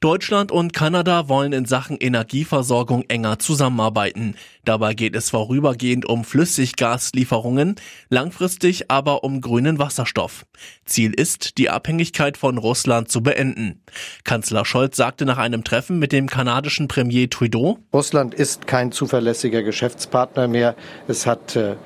Deutschland und Kanada wollen in Sachen Energieversorgung enger zusammenarbeiten. Dabei geht es vorübergehend um Flüssiggaslieferungen, langfristig aber um grünen Wasserstoff. Ziel ist, die Abhängigkeit von Russland zu beenden. Kanzler Scholz sagte nach einem Treffen mit dem kanadischen Premier Trudeau, Russland ist kein zuverlässiger Geschäftspartner mehr. Es hat äh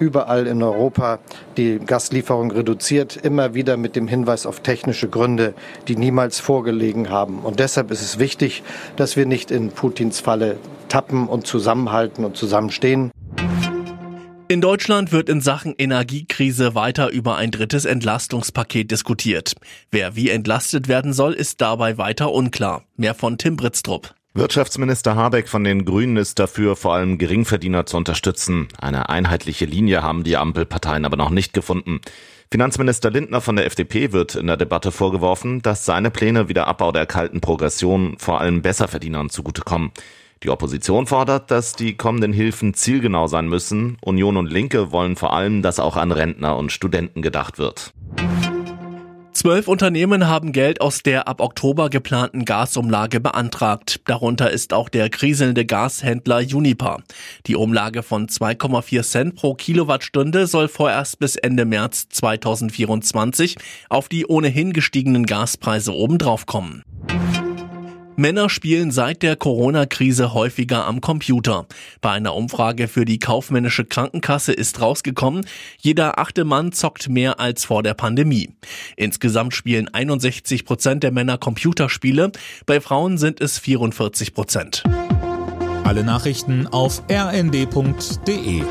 überall in Europa die Gaslieferung reduziert, immer wieder mit dem Hinweis auf technische Gründe, die niemals vorgelegen haben. Und deshalb ist es wichtig, dass wir nicht in Putins Falle tappen und zusammenhalten und zusammenstehen. In Deutschland wird in Sachen Energiekrise weiter über ein drittes Entlastungspaket diskutiert. Wer wie entlastet werden soll, ist dabei weiter unklar. Mehr von Tim Britztrup. Wirtschaftsminister Habeck von den Grünen ist dafür, vor allem Geringverdiener zu unterstützen. Eine einheitliche Linie haben die Ampelparteien aber noch nicht gefunden. Finanzminister Lindner von der FDP wird in der Debatte vorgeworfen, dass seine Pläne wie der Abbau der kalten Progression vor allem Besserverdienern zugutekommen. Die Opposition fordert, dass die kommenden Hilfen zielgenau sein müssen. Union und Linke wollen vor allem, dass auch an Rentner und Studenten gedacht wird. Zwölf Unternehmen haben Geld aus der ab Oktober geplanten Gasumlage beantragt. Darunter ist auch der kriselnde Gashändler Uniper. Die Umlage von 2,4 Cent pro Kilowattstunde soll vorerst bis Ende März 2024 auf die ohnehin gestiegenen Gaspreise obendrauf kommen. Männer spielen seit der Corona-Krise häufiger am Computer. Bei einer Umfrage für die kaufmännische Krankenkasse ist rausgekommen, jeder achte Mann zockt mehr als vor der Pandemie. Insgesamt spielen 61 Prozent der Männer Computerspiele, bei Frauen sind es 44 Prozent. Alle Nachrichten auf rnd.de